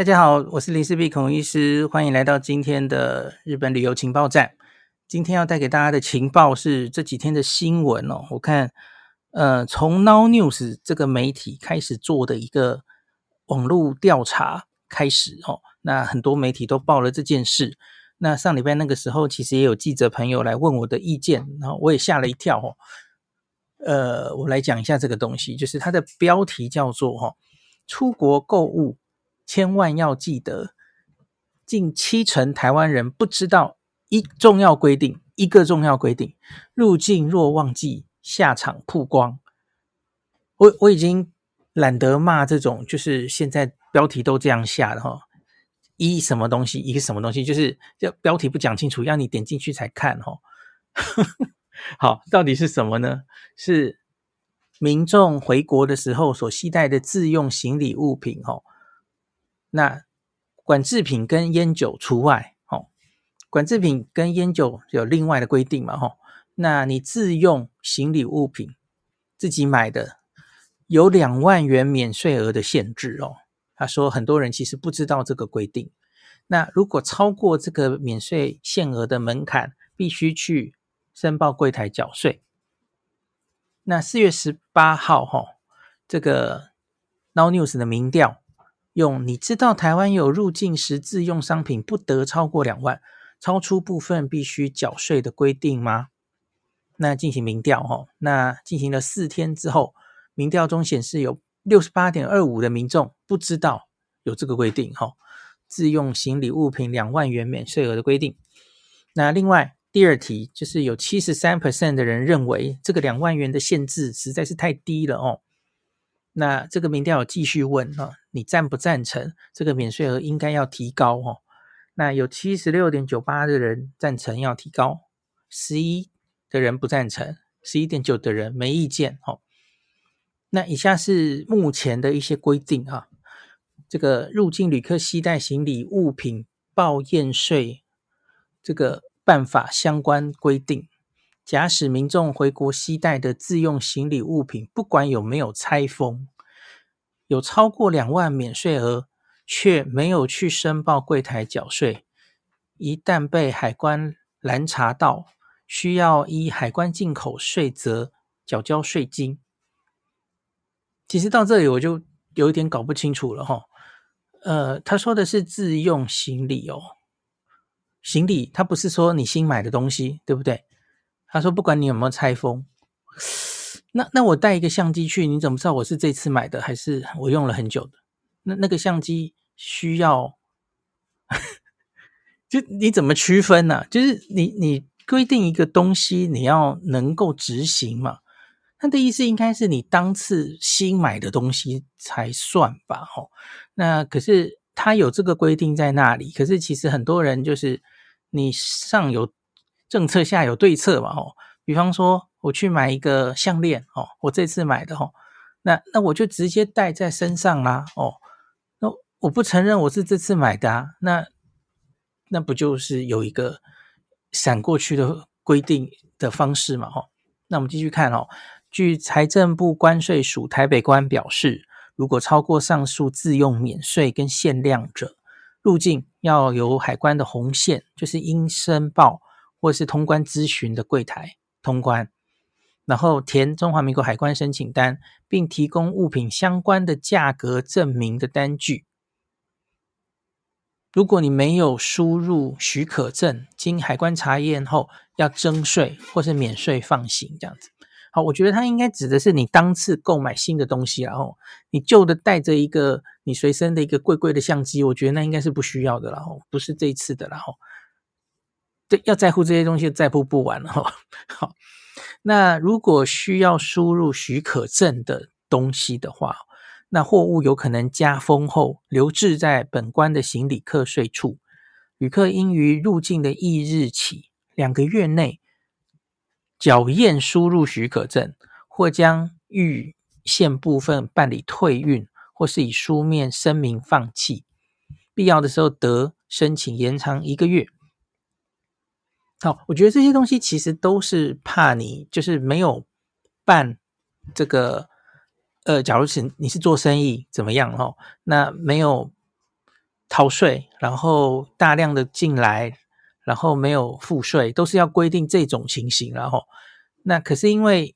大家好，我是林氏璧孔医师，欢迎来到今天的日本旅游情报站。今天要带给大家的情报是这几天的新闻哦。我看，呃，从 Now News 这个媒体开始做的一个网络调查开始哦，那很多媒体都报了这件事。那上礼拜那个时候，其实也有记者朋友来问我的意见，然后我也吓了一跳哦。呃，我来讲一下这个东西，就是它的标题叫做“哈，出国购物”。千万要记得，近七成台湾人不知道一重要规定，一个重要规定：入境若忘记，下场曝光。我我已经懒得骂这种，就是现在标题都这样下的哈，一什么东西，一个什么东西，就是要标题不讲清楚，让你点进去才看哈。好，到底是什么呢？是民众回国的时候所携带的自用行李物品哈。那管制品跟烟酒除外，哦，管制品跟烟酒有另外的规定嘛，吼。那你自用行李物品自己买的，有两万元免税额的限制哦。他说很多人其实不知道这个规定。那如果超过这个免税限额的门槛，必须去申报柜台缴税。那四月十八号，哈，这个 Now News 的民调。用你知道台湾有入境时自用商品不得超过两万，超出部分必须缴税的规定吗？那进行民调哦，那进行了四天之后，民调中显示有六十八点二五的民众不知道有这个规定哈，自用行李物品两万元免税额的规定。那另外第二题就是有七十三 percent 的人认为这个两万元的限制实在是太低了哦。那这个民调有继续问哈，你赞不赞成这个免税额应该要提高哦？那有七十六点九八的人赞成要提高，十一的人不赞成，十一点九的人没意见哦。那以下是目前的一些规定哈，这个入境旅客携带行李物品报验税这个办法相关规定。假使民众回国携带的自用行李物品，不管有没有拆封，有超过两万免税额，却没有去申报柜台缴税，一旦被海关拦查到，需要依海关进口税则缴交税金。其实到这里我就有一点搞不清楚了哈，呃，他说的是自用行李哦，行李他不是说你新买的东西，对不对？他说：“不管你有没有拆封，那那我带一个相机去，你怎么知道我是这次买的还是我用了很久的？那那个相机需要，就你怎么区分呢、就是你你规定一个东西，你要能够执行嘛？他的意思应该是你当次新买的东西才算吧？哦，那可是他有这个规定在那里，可是其实很多人就是你上有。”政策下有对策嘛？吼，比方说我去买一个项链，哦，我这次买的，吼，那那我就直接戴在身上啦，哦，那我不承认我是这次买的啊，那那不就是有一个闪过去的规定的方式嘛？吼，那我们继续看哦，据财政部关税署台北关表示，如果超过上述自用免税跟限量者，入境要由海关的红线，就是应申报。或是通关咨询的柜台通关，然后填中华民国海关申请单，并提供物品相关的价格证明的单据。如果你没有输入许可证，经海关查验后要征税或是免税放行这样子。好，我觉得它应该指的是你当次购买新的东西，然后你旧的带着一个你随身的一个贵贵的相机，我觉得那应该是不需要的，然后不是这一次的，然后。对，要在乎这些东西，在乎不完了哈。好，那如果需要输入许可证的东西的话，那货物有可能加封后留置在本关的行李课税处，旅客应于入境的翌日起两个月内缴验输入许可证，或将预限部分办理退运，或是以书面声明放弃，必要的时候得申请延长一个月。好，我觉得这些东西其实都是怕你就是没有办这个，呃，假如是你是做生意怎么样哦，那没有逃税，然后大量的进来，然后没有付税，都是要规定这种情形，然后那可是因为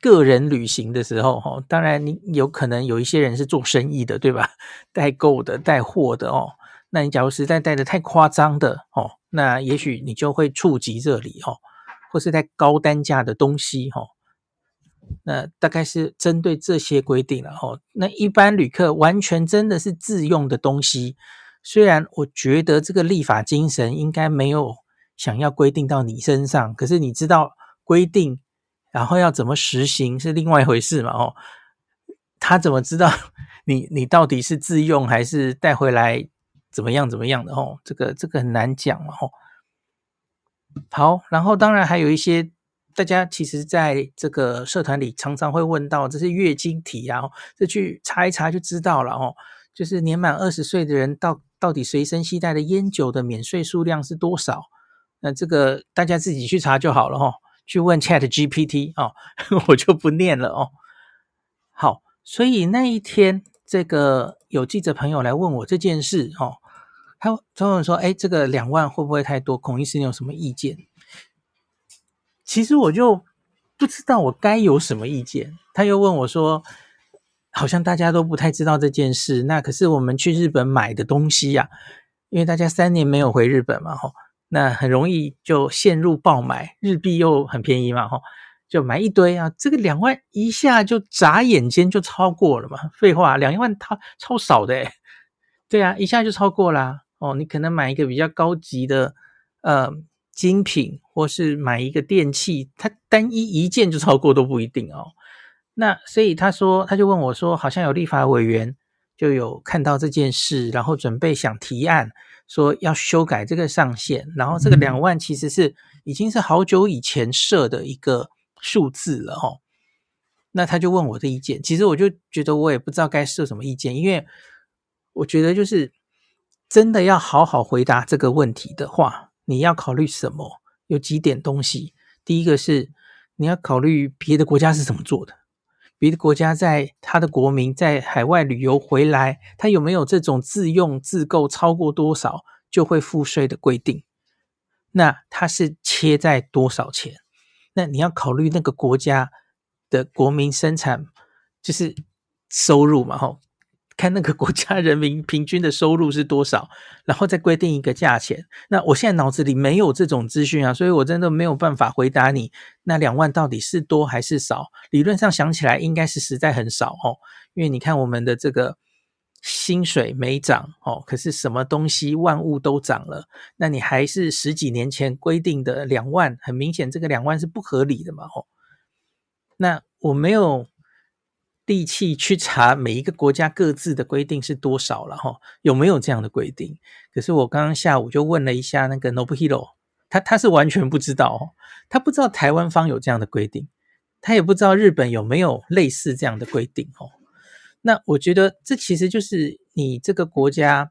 个人旅行的时候，哈，当然你有可能有一些人是做生意的，对吧？代购的、带货的哦，那你假如实在带的太夸张的哦，那也许你就会触及这里哦，或是在高单价的东西哦。那大概是针对这些规定了哦。那一般旅客完全真的是自用的东西，虽然我觉得这个立法精神应该没有想要规定到你身上，可是你知道规定，然后要怎么实行是另外一回事嘛？哦，他怎么知道 你你到底是自用还是带回来怎么样怎么样的？哦，这个这个很难讲嘛。哦，好，然后当然还有一些。大家其实在这个社团里常常会问到，这是月经题啊，这去查一查就知道了哦。就是年满二十岁的人到到底随身携带的烟酒的免税数量是多少？那这个大家自己去查就好了哦。去问 Chat GPT 哦，我就不念了哦。好，所以那一天这个有记者朋友来问我这件事哦，他他问说：“哎，这个两万会不会太多？孔医师你有什么意见？”其实我就不知道我该有什么意见。他又问我说：“好像大家都不太知道这件事。那可是我们去日本买的东西呀，因为大家三年没有回日本嘛，吼，那很容易就陷入爆买，日币又很便宜嘛，吼，就买一堆啊。这个两万一下就眨眼间就超过了嘛。废话，两万它超少的诶，对啊，一下就超过啦。哦，你可能买一个比较高级的，呃。”精品或是买一个电器，它单一一件就超过都不一定哦。那所以他说，他就问我说，好像有立法委员就有看到这件事，然后准备想提案说要修改这个上限，然后这个两万其实是已经是好久以前设的一个数字了哦。那他就问我的意见，其实我就觉得我也不知道该设什么意见，因为我觉得就是真的要好好回答这个问题的话。你要考虑什么？有几点东西。第一个是你要考虑别的国家是怎么做的，别的国家在他的国民在海外旅游回来，他有没有这种自用自购超过多少就会付税的规定？那他是切在多少钱？那你要考虑那个国家的国民生产就是收入嘛，吼。看那个国家人民平均的收入是多少，然后再规定一个价钱。那我现在脑子里没有这种资讯啊，所以我真的没有办法回答你那两万到底是多还是少。理论上想起来应该是实在很少哦，因为你看我们的这个薪水没涨哦，可是什么东西万物都涨了，那你还是十几年前规定的两万，很明显这个两万是不合理的嘛哦。那我没有。力气去查每一个国家各自的规定是多少了哈？有没有这样的规定？可是我刚刚下午就问了一下那个 Nobuhiro，他他是完全不知道哦，他不知道台湾方有这样的规定，他也不知道日本有没有类似这样的规定哦。那我觉得这其实就是你这个国家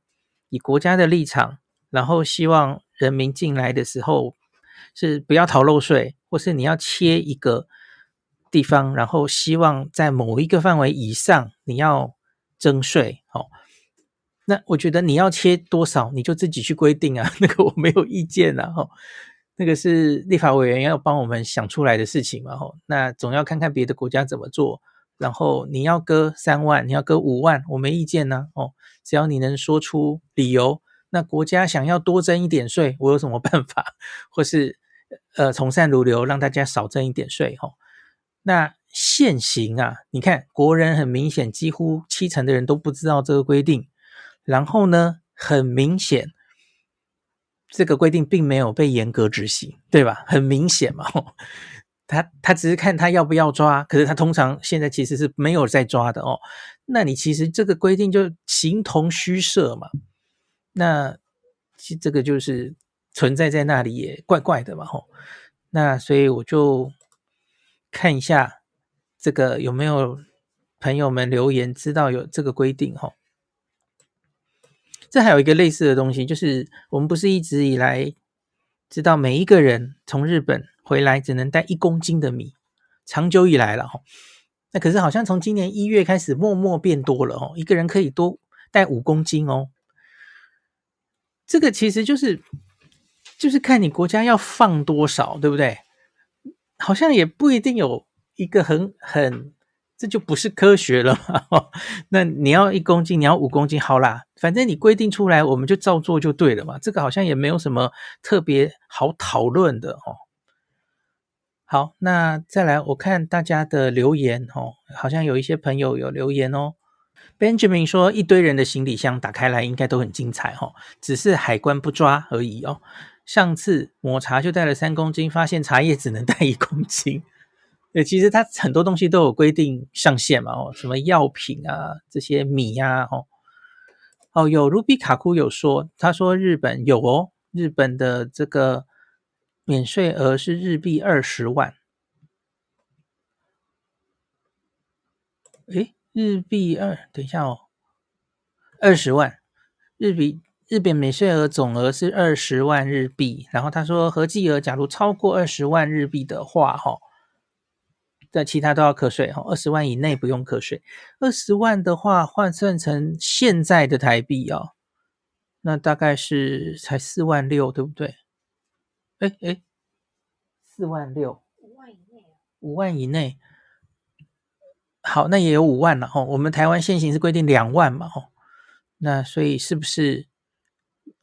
以国家的立场，然后希望人民进来的时候是不要逃漏税，或是你要切一个。地方，然后希望在某一个范围以上，你要征税，哦，那我觉得你要切多少，你就自己去规定啊，那个我没有意见啊，哦，那个是立法委员要帮我们想出来的事情嘛，哦，那总要看看别的国家怎么做，然后你要割三万，你要割五万，我没意见呢，哦，只要你能说出理由，那国家想要多征一点税，我有什么办法，或是呃从善如流，让大家少征一点税，哦。那现行啊，你看国人很明显，几乎七成的人都不知道这个规定。然后呢，很明显，这个规定并没有被严格执行，对吧？很明显嘛，他他只是看他要不要抓，可是他通常现在其实是没有在抓的哦。那你其实这个规定就形同虚设嘛。那其这个就是存在在那里也怪怪的嘛，吼。那所以我就。看一下这个有没有朋友们留言知道有这个规定哈？这还有一个类似的东西，就是我们不是一直以来知道每一个人从日本回来只能带一公斤的米，长久以来了哈。那可是好像从今年一月开始默默变多了哦，一个人可以多带五公斤哦。这个其实就是就是看你国家要放多少，对不对？好像也不一定有一个很很，这就不是科学了嘛。那你要一公斤，你要五公斤，好啦，反正你规定出来，我们就照做就对了嘛。这个好像也没有什么特别好讨论的哦。好，那再来我看大家的留言哦，好像有一些朋友有留言哦。Benjamin 说：“一堆人的行李箱打开来，应该都很精彩哦，只是海关不抓而已哦。上次抹茶就带了三公斤，发现茶叶只能带一公斤。对，其实它很多东西都有规定上限嘛哦，什么药品啊，这些米呀哦哦，有卢比卡库有说，他说日本有哦，日本的这个免税额是日币二十万。诶。”日币二，等一下哦，二十万日币，日本免税额总额是二十万日币。然后他说，合计额假如超过二十万日币的话，哈，在其他都要课税哈。二十万以内不用课税，二十万的话换算成现在的台币哦，那大概是才四万六，对不对？哎哎，四万六，五万以内，五万以内。好，那也有五万了哦。我们台湾现行是规定两万嘛哦，那所以是不是？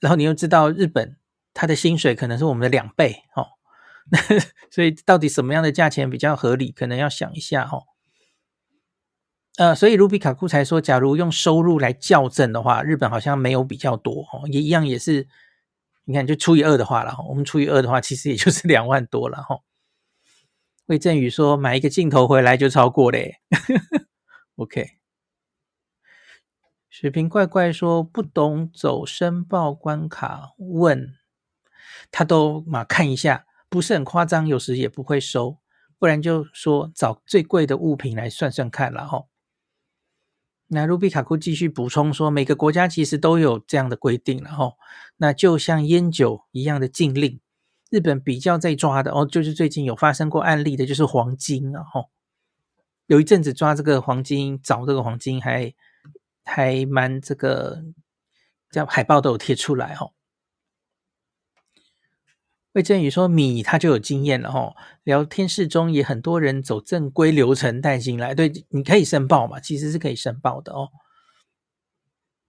然后你又知道日本它的薪水可能是我们的两倍哦，所以到底什么样的价钱比较合理？可能要想一下哦。呃，所以卢比卡库才说，假如用收入来校正的话，日本好像没有比较多哦，也一样也是，你看就除以二的话了，我们除以二的话，其实也就是两万多了哈。魏振宇说：“买一个镜头回来就超过嘞。”OK。水瓶怪怪说：“不懂走申报关卡问，他都嘛看一下，不是很夸张，有时也不会收，不然就说找最贵的物品来算算看了哈。”那卢比卡库继续补充说：“每个国家其实都有这样的规定了哈，那就像烟酒一样的禁令。”日本比较在抓的哦，就是最近有发生过案例的，就是黄金啊，吼，有一阵子抓这个黄金，找这个黄金还还蛮这个，叫海报都有贴出来哦。魏振宇说米他就有经验了哦，聊天室中也很多人走正规流程带进来，对，你可以申报嘛，其实是可以申报的哦。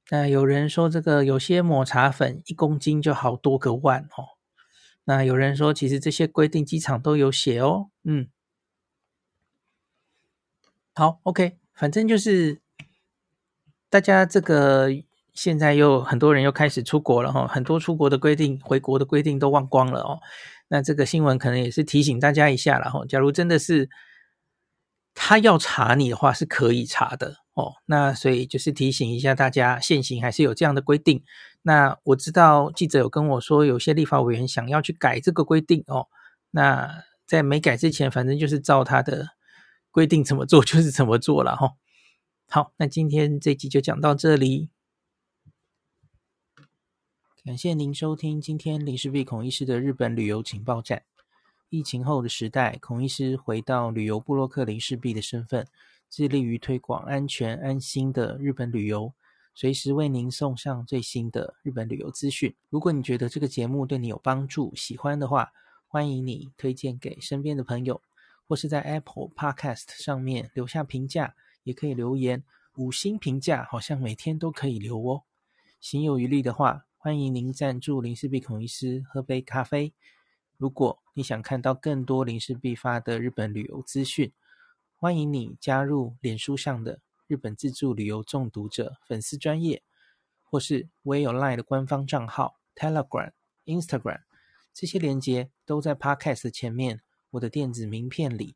那有人说这个有些抹茶粉一公斤就好多个万哦。那有人说，其实这些规定机场都有写哦。嗯，好，OK，反正就是大家这个现在又很多人又开始出国了哈，很多出国的规定、回国的规定都忘光了哦。那这个新闻可能也是提醒大家一下了哈。假如真的是他要查你的话，是可以查的哦。那所以就是提醒一下大家，现行还是有这样的规定。那我知道记者有跟我说，有些立法委员想要去改这个规定哦。那在没改之前，反正就是照他的规定怎么做就是怎么做了哈。好，那今天这集就讲到这里，感谢您收听今天林氏璧孔医师的日本旅游情报站。疫情后的时代，孔医师回到旅游部落客林氏璧的身份，致力于推广安全安心的日本旅游。随时为您送上最新的日本旅游资讯。如果你觉得这个节目对你有帮助，喜欢的话，欢迎你推荐给身边的朋友，或是在 Apple Podcast 上面留下评价，也可以留言五星评价，好像每天都可以留哦。行有余力的话，欢迎您赞助林氏璧孔医师喝杯咖啡。如果你想看到更多林氏璧发的日本旅游资讯，欢迎你加入脸书上的。日本自助旅游中毒者粉丝专页，或是 We Online 的官方账号 Telegram、Instagram，这些连接都在 Podcast 前面。我的电子名片里，